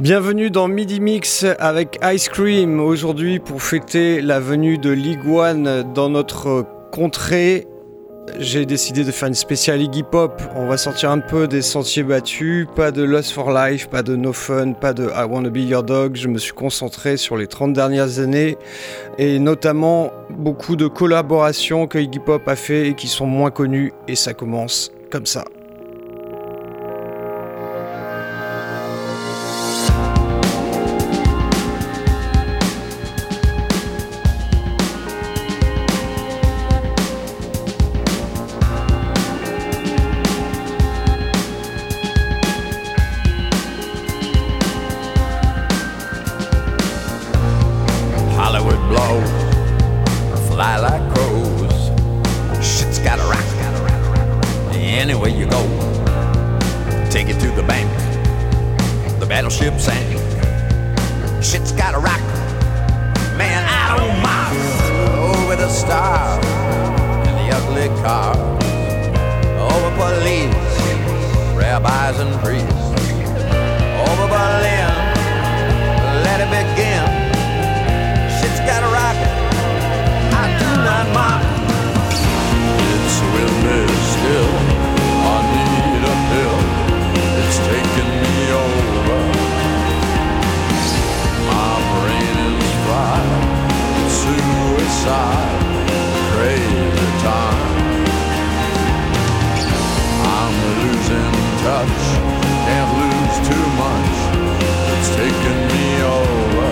Bienvenue dans Midi Mix avec Ice Cream. Aujourd'hui, pour fêter la venue de League One dans notre contrée, j'ai décidé de faire une spéciale Iggy Pop. On va sortir un peu des sentiers battus. Pas de Lost for Life, pas de No Fun, pas de I Wanna Be Your Dog. Je me suis concentré sur les 30 dernières années et notamment beaucoup de collaborations que Iggy Pop a fait et qui sont moins connues. Et ça commence comme ça. taken me over.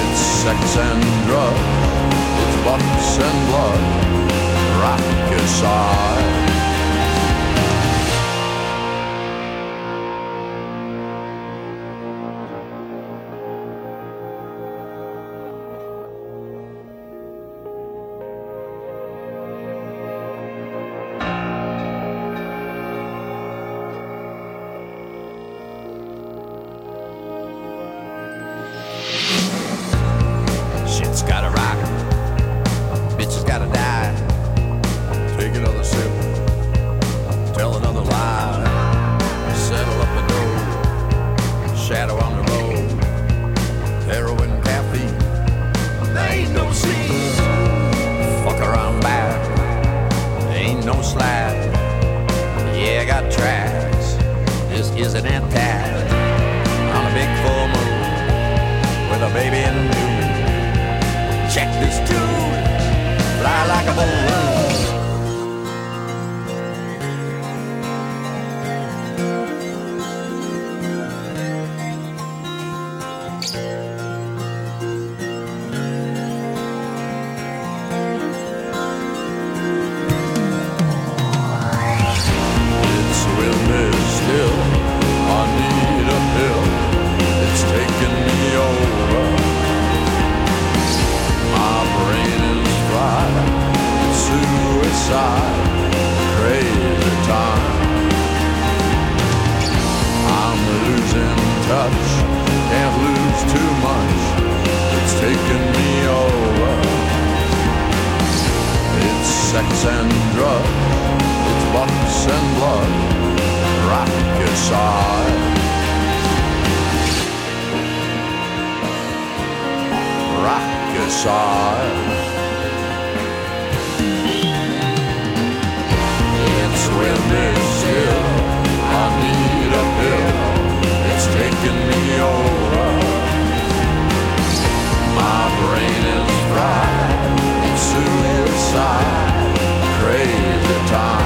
It's sex and drugs, it's butts and blood, rock is flesh and blood, side. size. Rocket size. It's windy still, I need a pill, it's taking me over. My brain is fried, it's suicide, crazy time.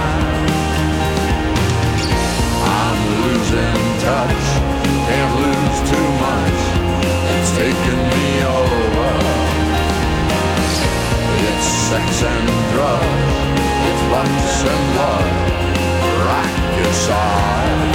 sex and drugs. It's lunch and love, rack your side.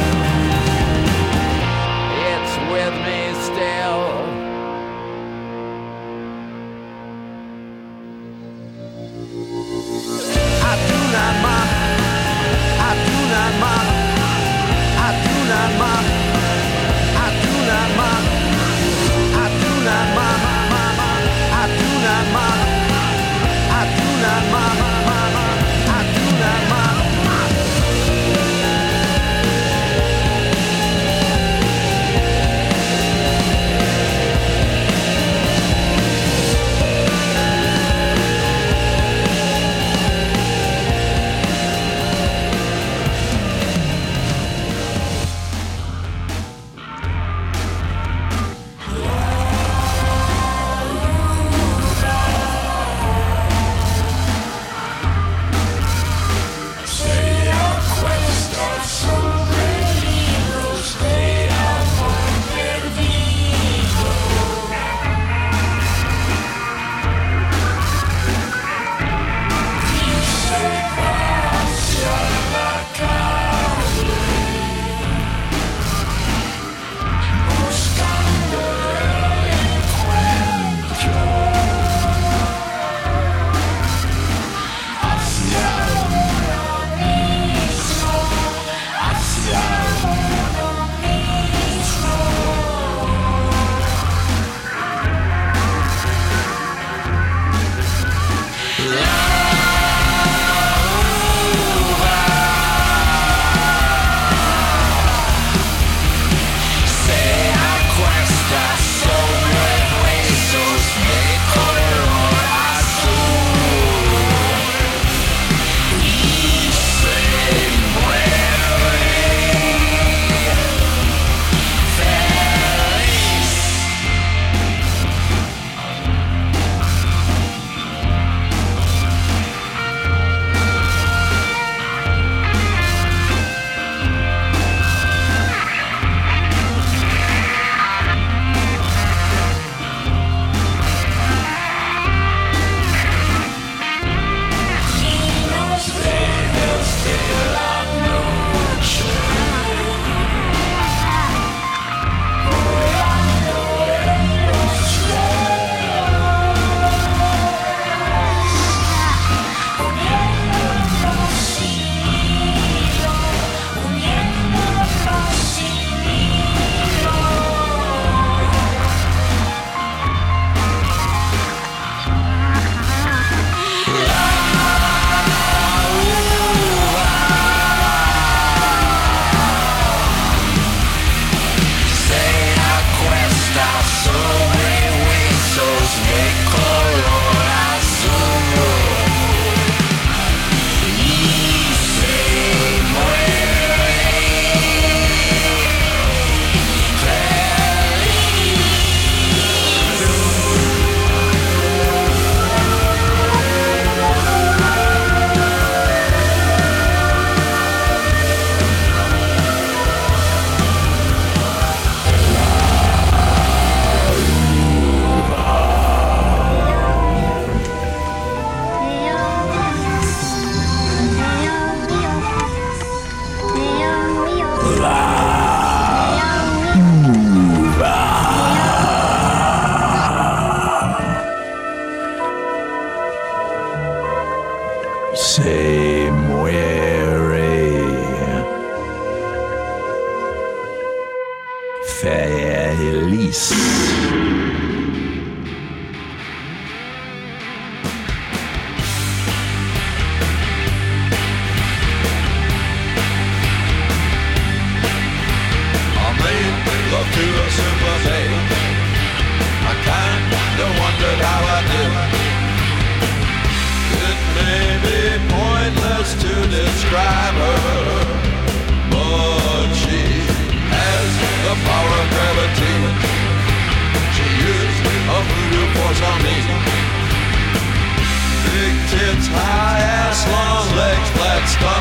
high ass, long legs, flat stomach.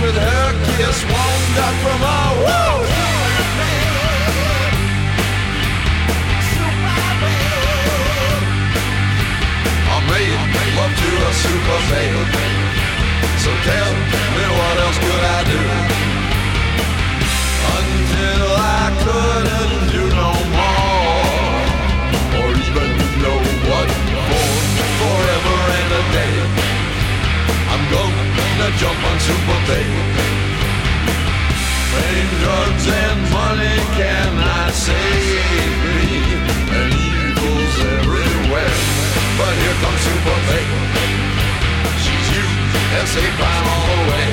with her kiss wander from our woo. Superman, Superman, I made love to a super male. So tell me what else could I do until I. jump on Super Babe. Fame, drugs, and money cannot save me. And evil's everywhere. But here comes Super Babe. She's you and safe by all the way.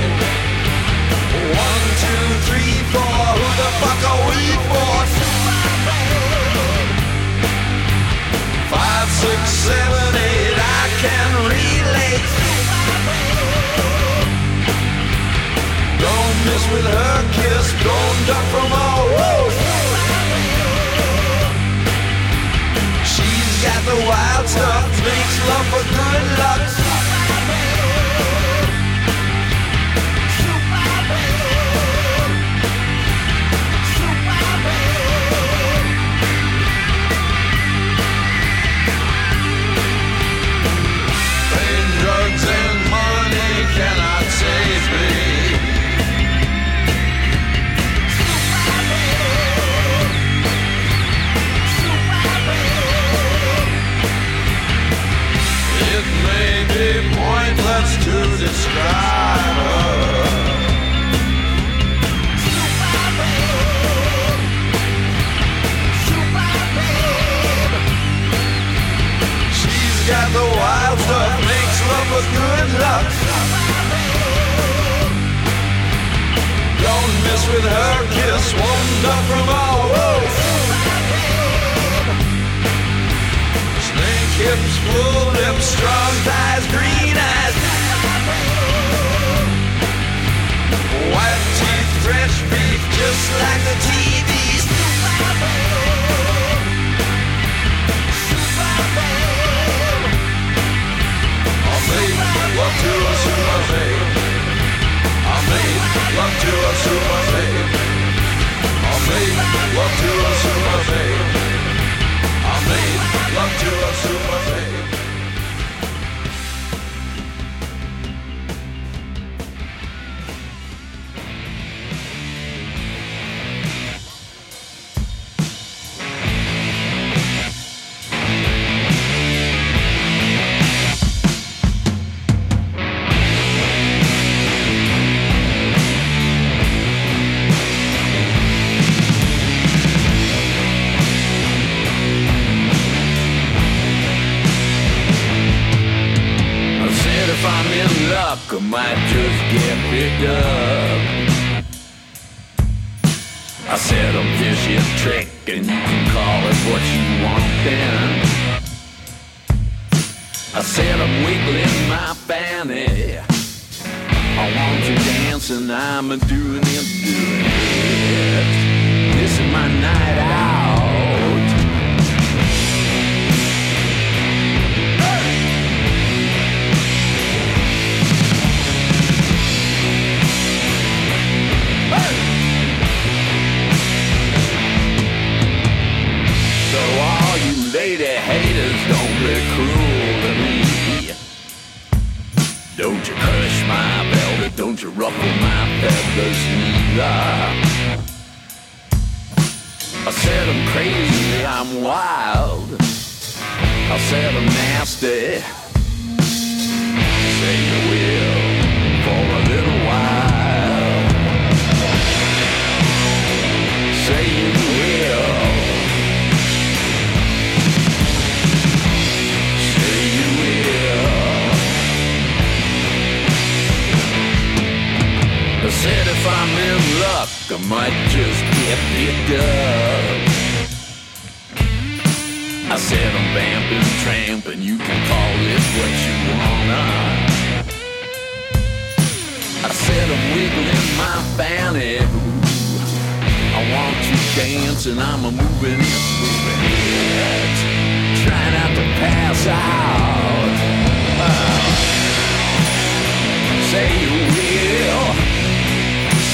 One, two, three, four. Who the fuck are we for? Five, six, seven, eight. I can relate. miss with her kiss, blown duck from our She's got the wild stuff, makes love for good luck. You might just get picked up. I said I'm vicious trick, and you can call it what you want then. I said I'm wiggling my fanny. I want you dancing, I'm doing it, doing it. This is my night out. my belt Don't you ruffle my feathers neither I said I'm crazy, I'm wild. I said I'm nasty. Say said if I'm in luck, I might just get picked up. I said I'm vamping tramp, and you can call it what you wanna. I said I'm wiggling my fanny. I want you dancing, I'm a moving, moving it. Try not to pass out. Uh, say you will.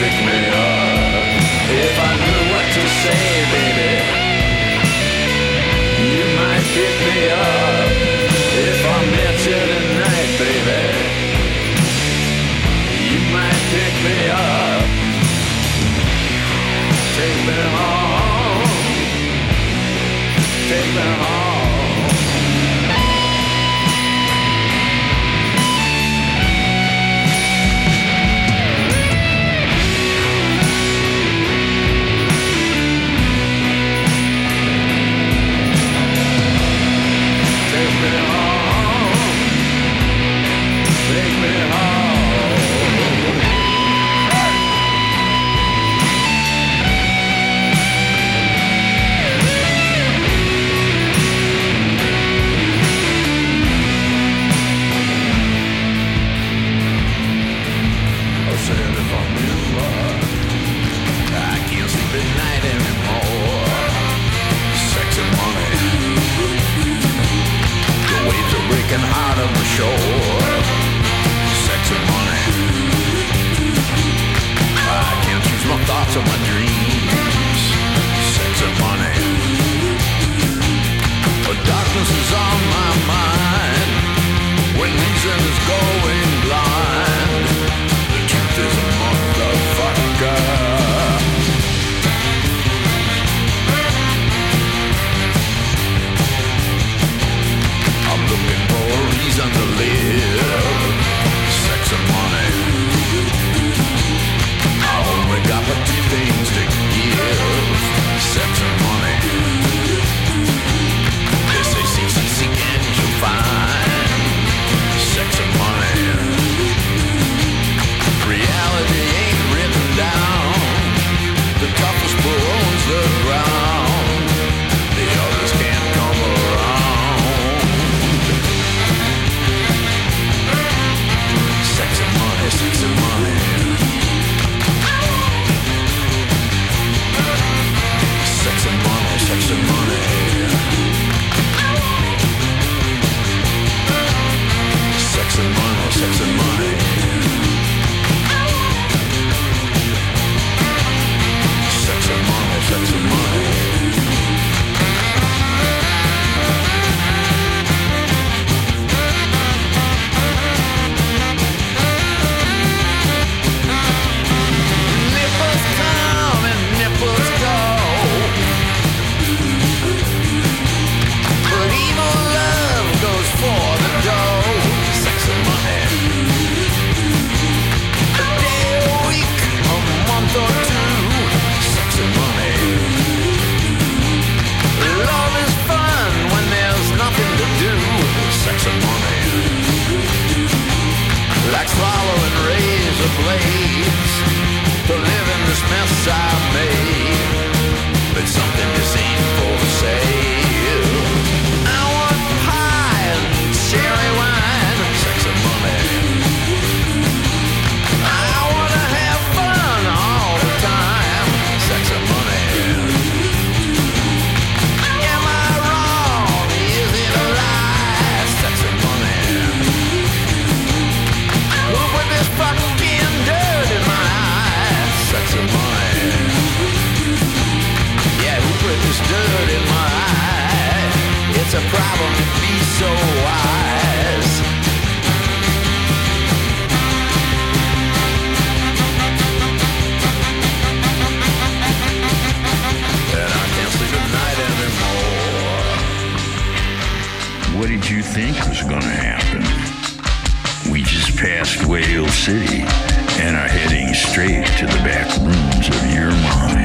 pick me up. place to live in this mess I made. Government be so wise? And I can't sleep at night anymore. What did you think was gonna happen? We just passed Whale City and are heading straight to the back rooms of your minds.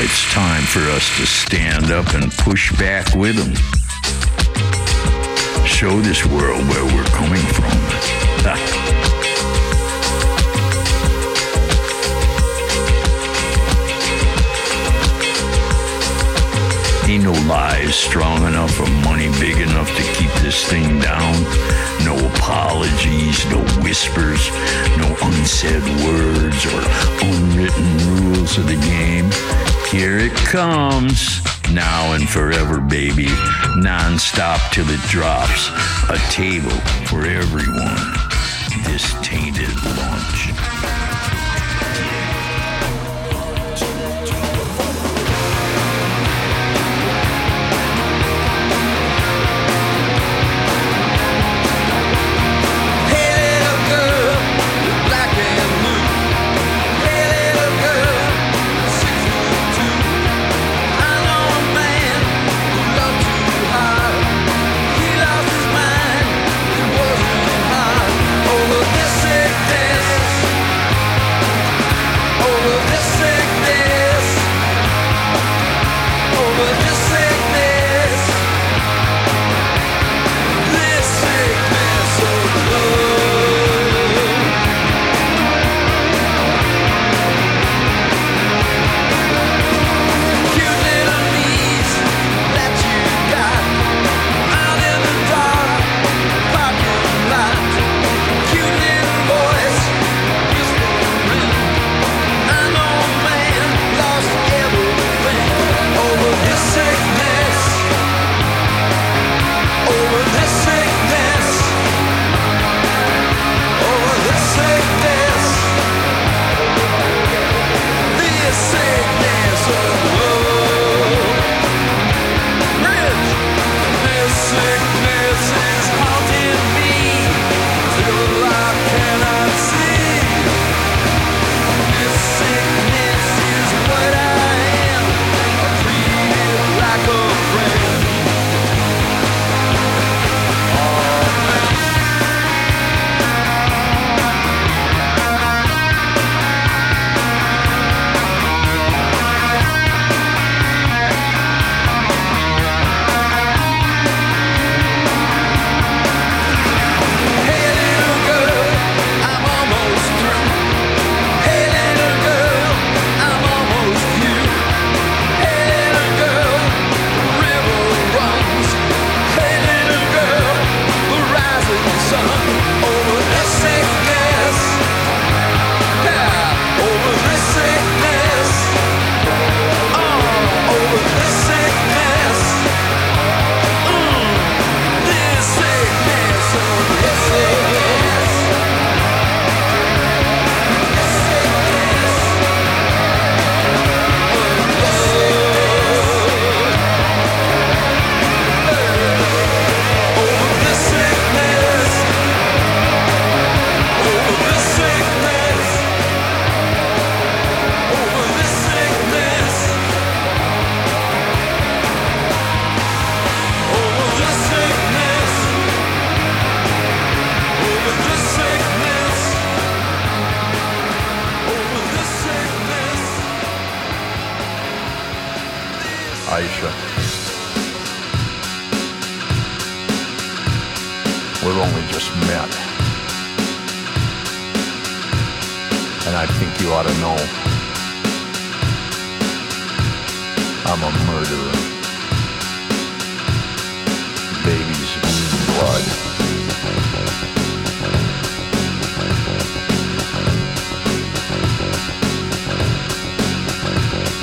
It's time for us to stand up and push back with them. Show this world where we're coming from. Ain't no lies strong enough or money big enough to keep this thing down. No apologies, no whispers, no unsaid words or unwritten rules of the game. Here it comes. Now and forever, baby. Non-stop till it drops. A table for everyone. This tainted lunch.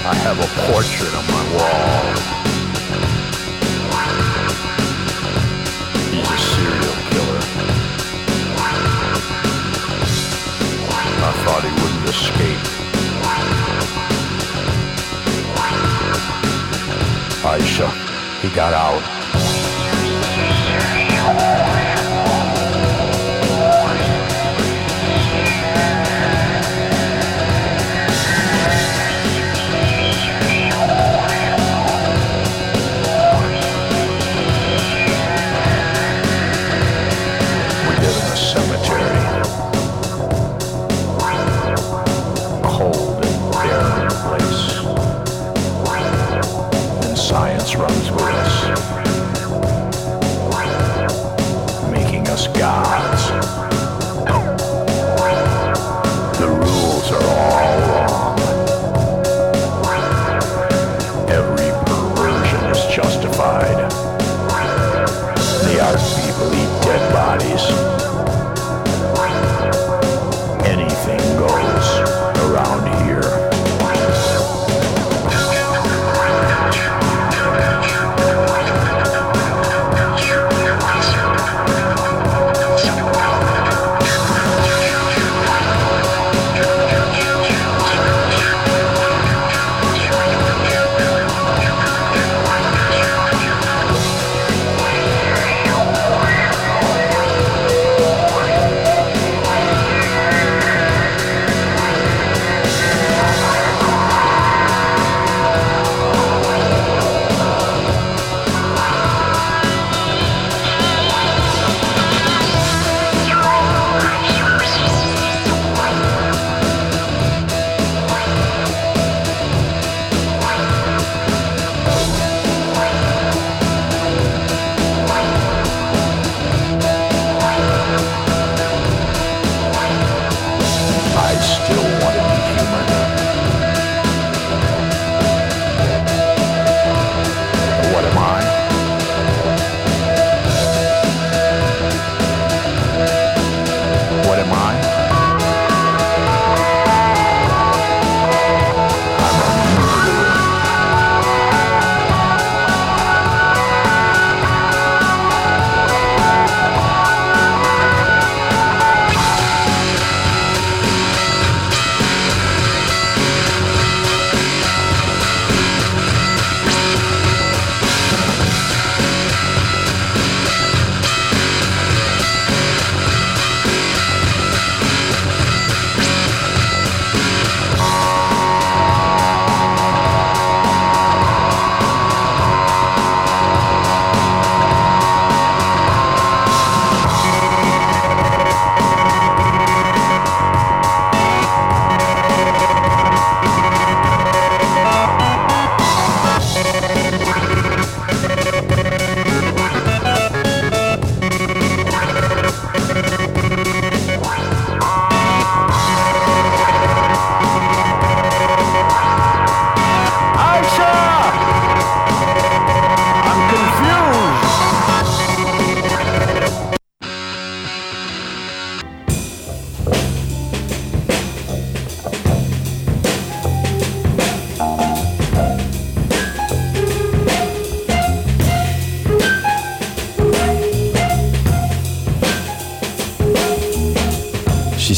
I have a portrait on my wall. He's a serial killer. I thought he wouldn't escape. Aisha, he got out.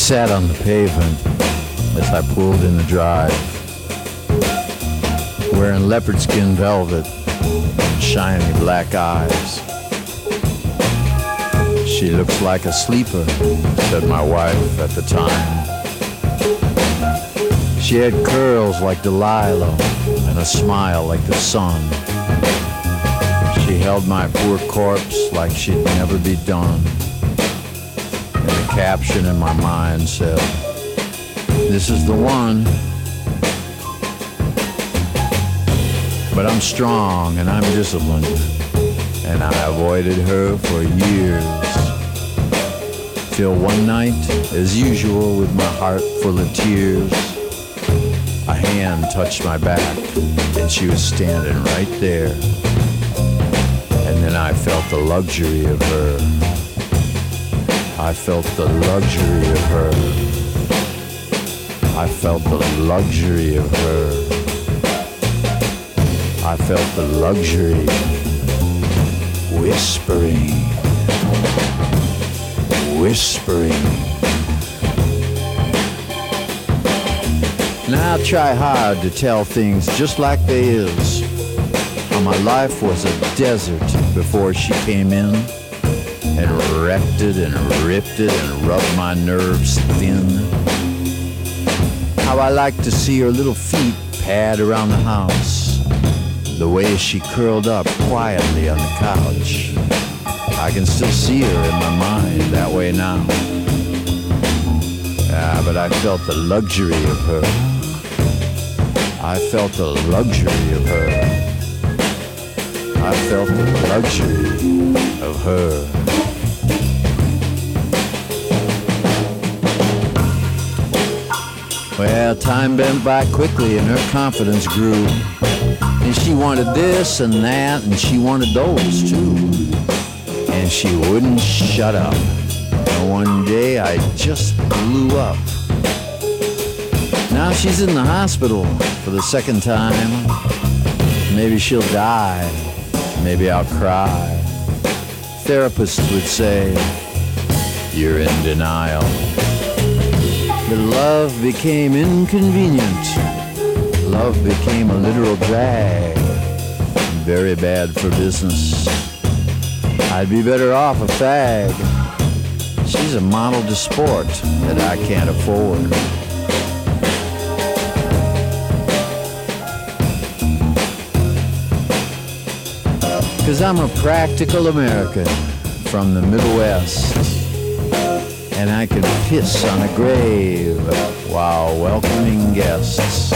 Sat on the pavement as I pulled in the drive, wearing leopard skin velvet and shiny black eyes. She looks like a sleeper, said my wife at the time. She had curls like Delilah and a smile like the sun. She held my poor corpse like she'd never be done. Caption in my mind said, This is the one. But I'm strong and I'm disciplined, and I avoided her for years. Till one night, as usual, with my heart full of tears, a hand touched my back, and she was standing right there. And then I felt the luxury of her. I felt the luxury of her. I felt the luxury of her. I felt the luxury whispering, whispering. Now I try hard to tell things just like they is. how my life was a desert before she came in and wrecked it and ripped it and rubbed my nerves thin. How I like to see her little feet pad around the house, the way she curled up quietly on the couch. I can still see her in my mind that way now. Ah, but I felt the luxury of her. I felt the luxury of her. I felt the luxury of her. Well, time went by quickly and her confidence grew. And she wanted this and that, and she wanted those too. And she wouldn't shut up. And one day I just blew up. Now she's in the hospital for the second time. Maybe she'll die. Maybe I'll cry. Therapists would say, You're in denial. But love became inconvenient. Love became a literal drag. Very bad for business. I'd be better off a fag. She's a model to sport that I can't afford. Cause I'm a practical American from the Middle West. And I can piss on a grave while welcoming guests.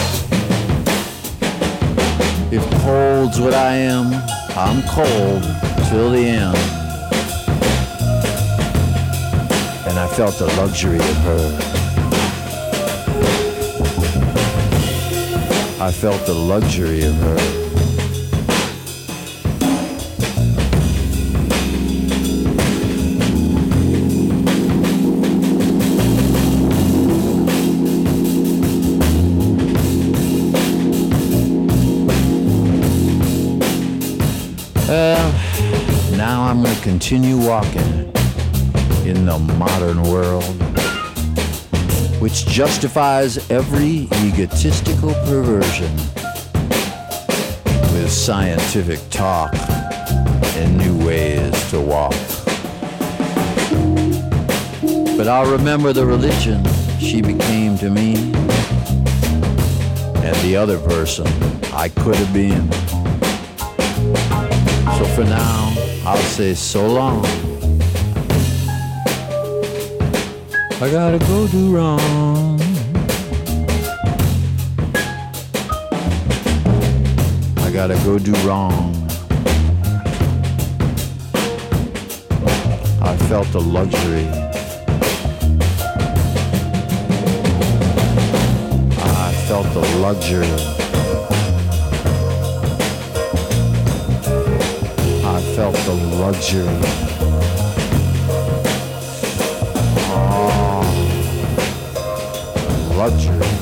If cold's what I am, I'm cold till the end. And I felt the luxury of her. I felt the luxury of her. Continue walking in the modern world, which justifies every egotistical perversion with scientific talk and new ways to walk. But I'll remember the religion she became to me and the other person I could have been. So for now, I'll say so long. I gotta go do wrong. I gotta go do wrong. I felt the luxury. I felt the luxury. The luxury. Oh, luxury.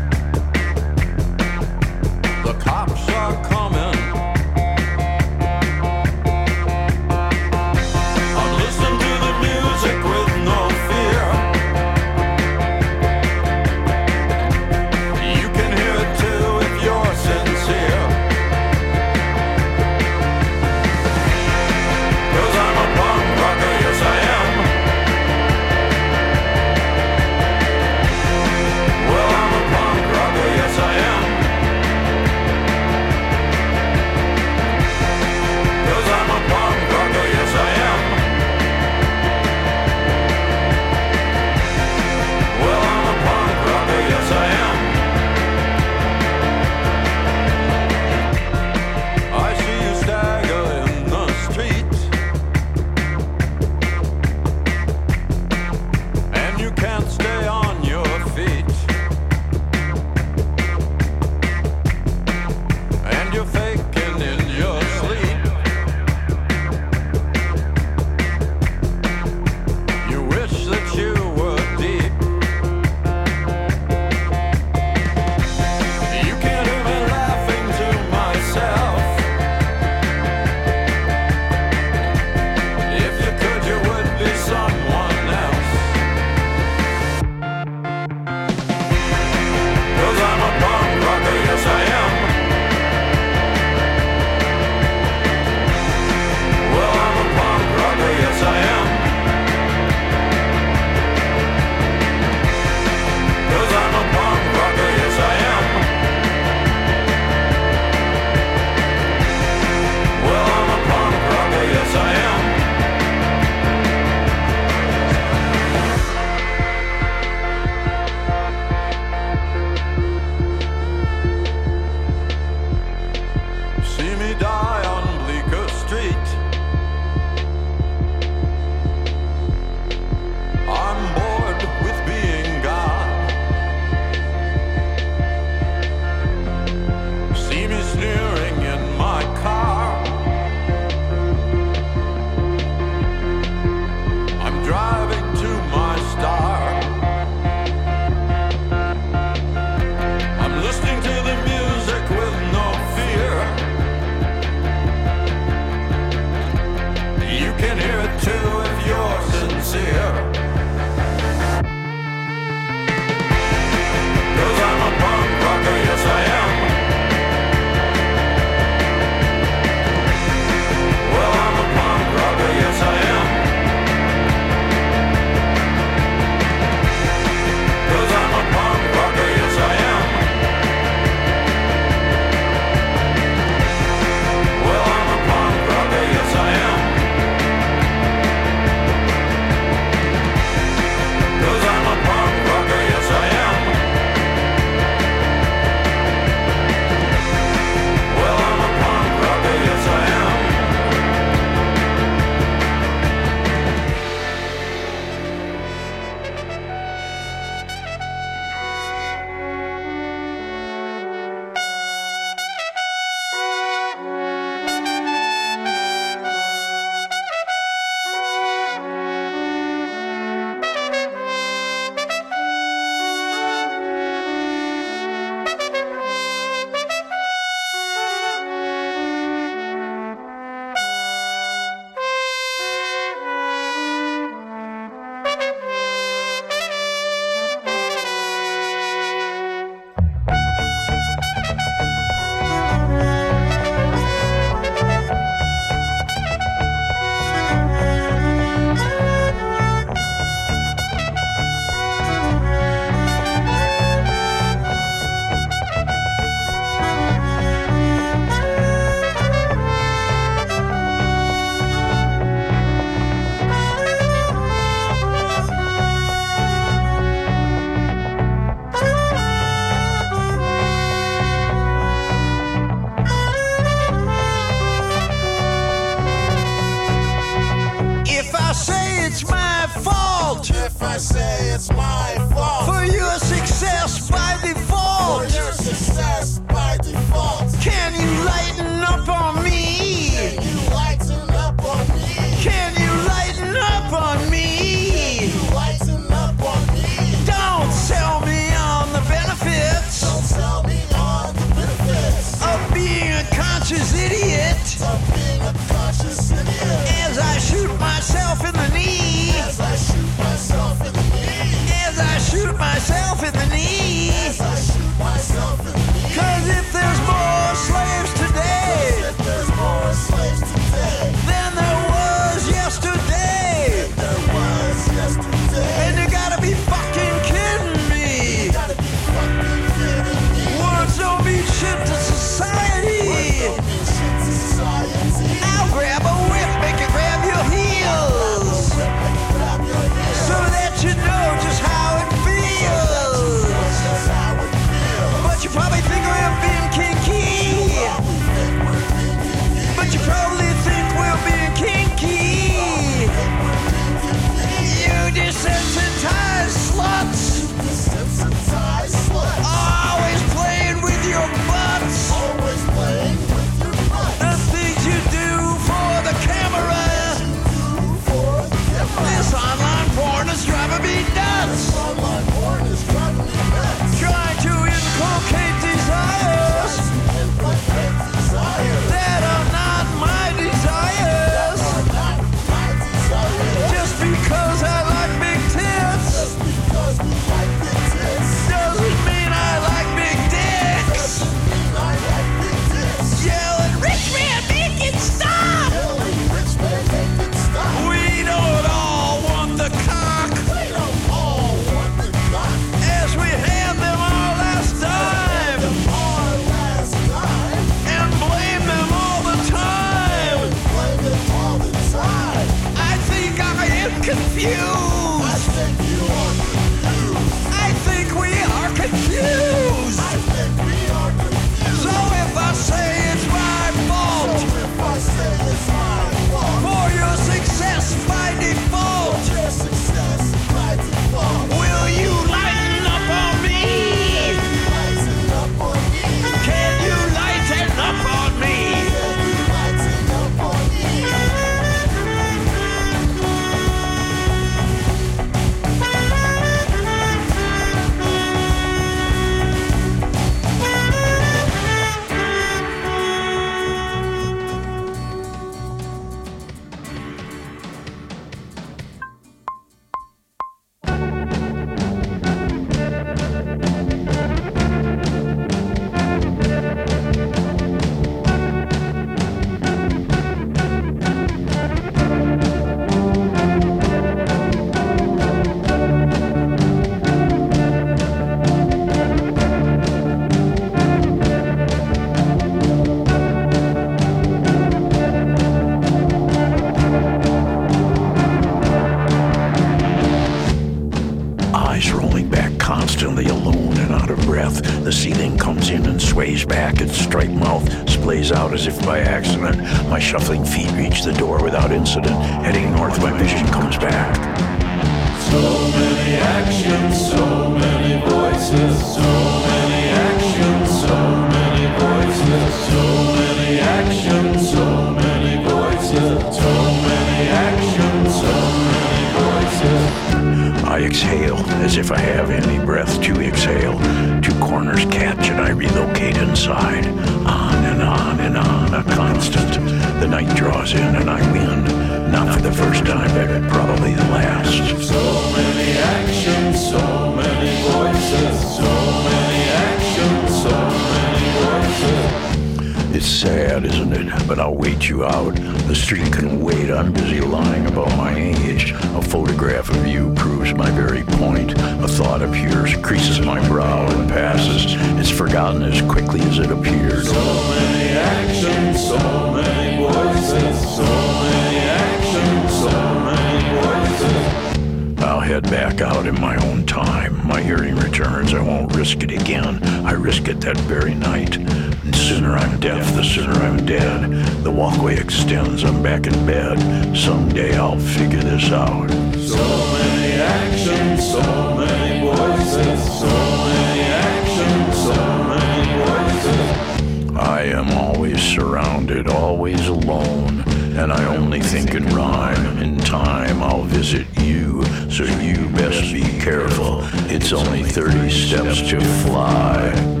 That very night. And sooner I'm deaf, the sooner I'm dead. The walkway extends, I'm back in bed. Someday I'll figure this out. So many actions, so many voices, so many actions, so many voices. I am always surrounded, always alone, and I only think in rhyme. In time, I'll visit you, so you best be careful. It's only 30 steps to fly.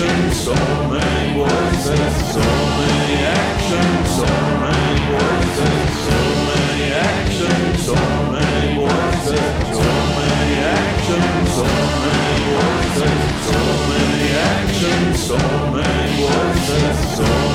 So many actions, so many voices, so many actions, so many voices, so many actions, so many voices, so many actions, so many voices, so many actions, so many voices, so many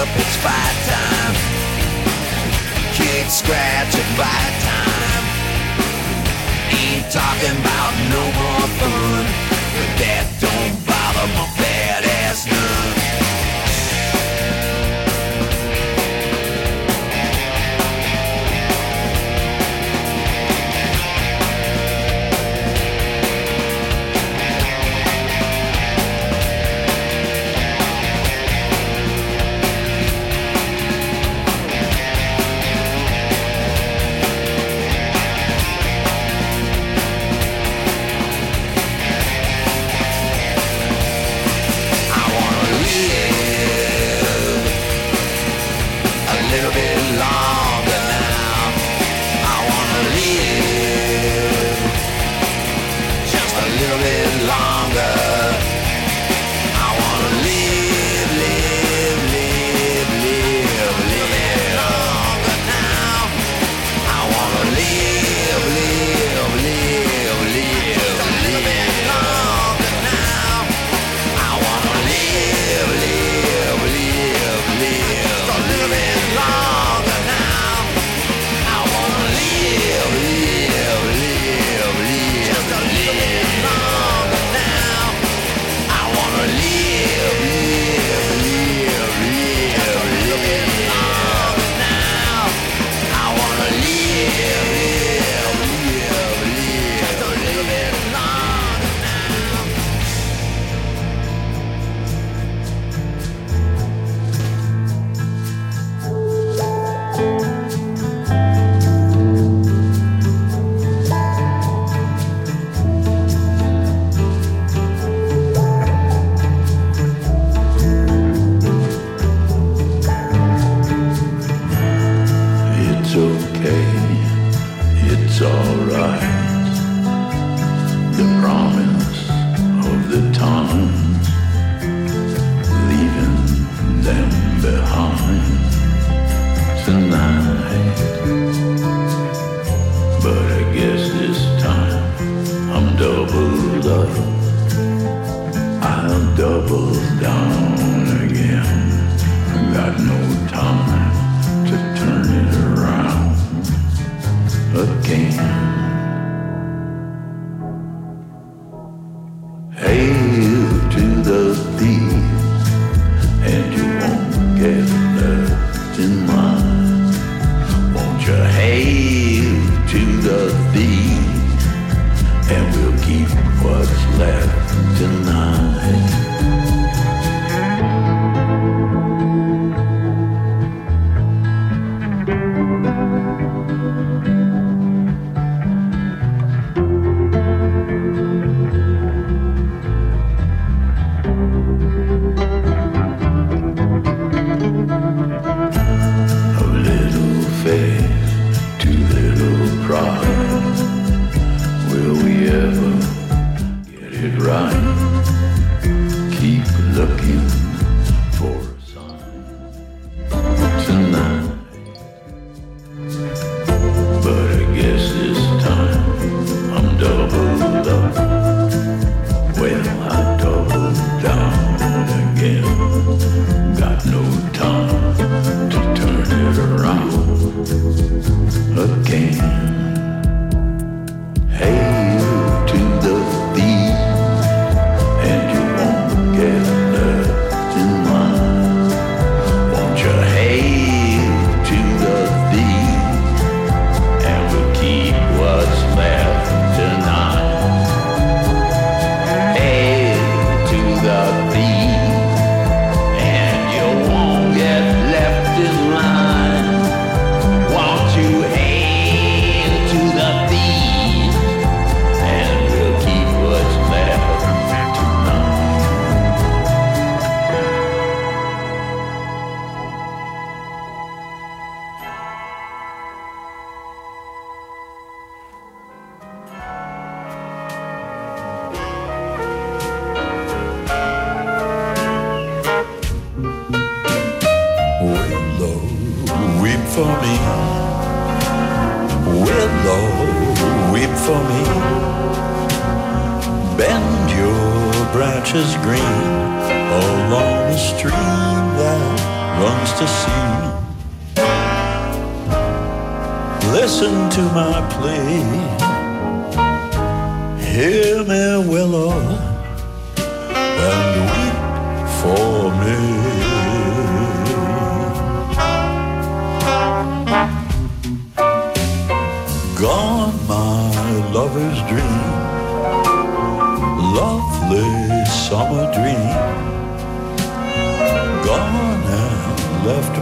up, it's fight time. Kick, scratch, and bite time. Ain't talking about no more fun, but that don't bother my badass none.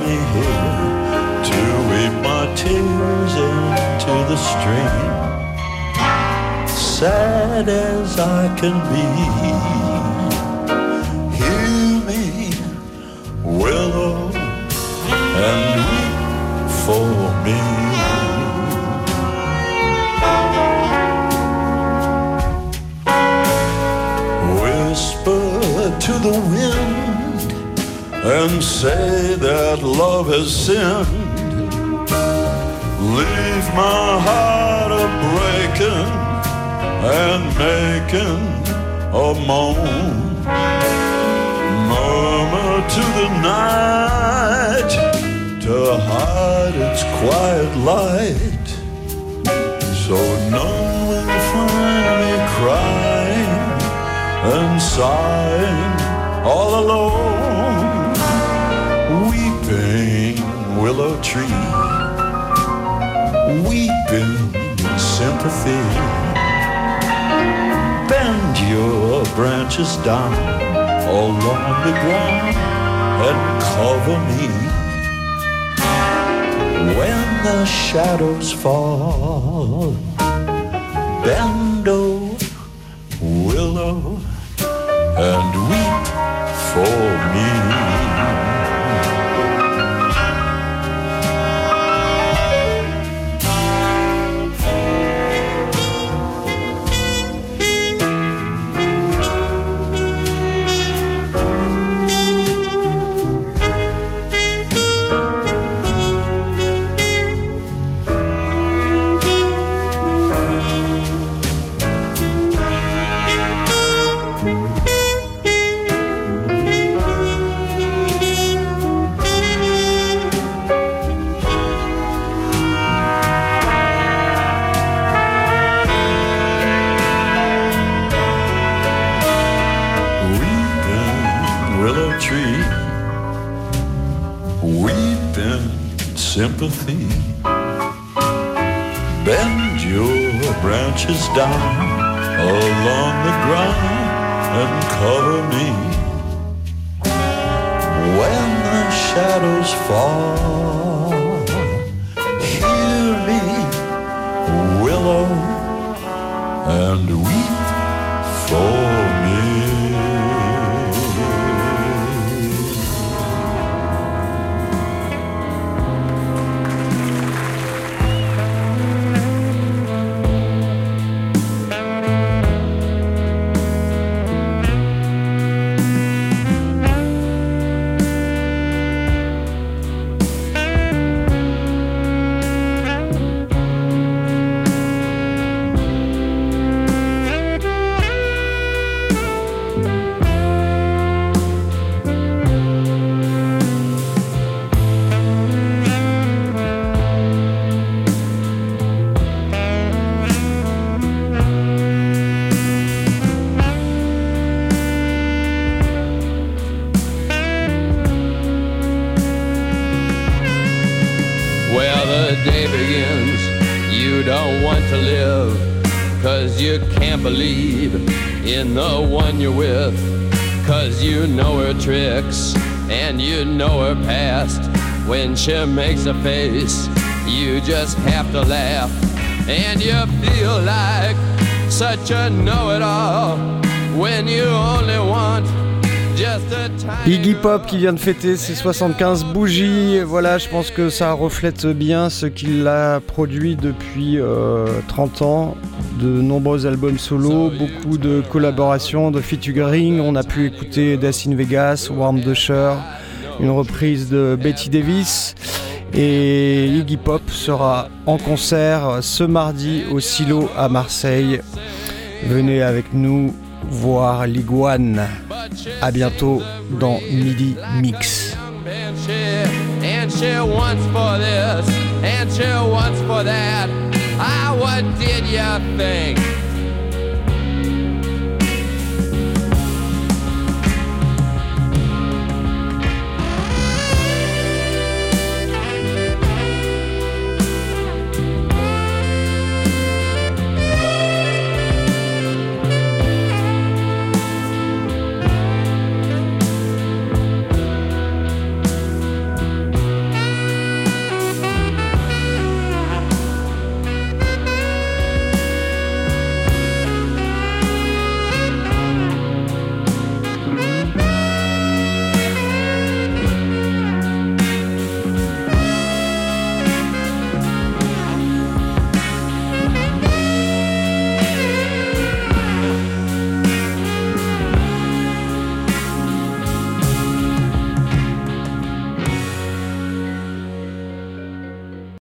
Me here to weep my tears into the stream. Sad as I can be, hear me, willow, and weep for me. Whisper to the wind and say that love has sinned. Leave my heart a breaking and making a moan. Murmur to the night to hide its quiet light. So none will find me crying and sighing all alone. Willow tree, weeping in sympathy. Bend your branches down along the ground and cover me. When the shadows fall, bend, oh, willow, and weep for me. Bend your branches down along the ground and cover me. When the shadows fall, hear me, willow, and weep tricks and you know her past. When she makes a face, you just have to laugh, and you feel like such a know it all when you only want Iggy Pop qui vient de fêter ses 75 bougies. Voilà, je pense que ça reflète bien ce qu'il a produit depuis euh, 30 ans. De nombreux albums solo, beaucoup de collaborations, de featuring. On a pu écouter Death in Vegas, Warm Dusher, une reprise de Betty Davis. Et Iggy Pop sera en concert ce mardi au Silo à Marseille. Venez avec nous voir l'Iguane. À bientôt dans Midi Mix. And for this, and for that. Ah, what did you think?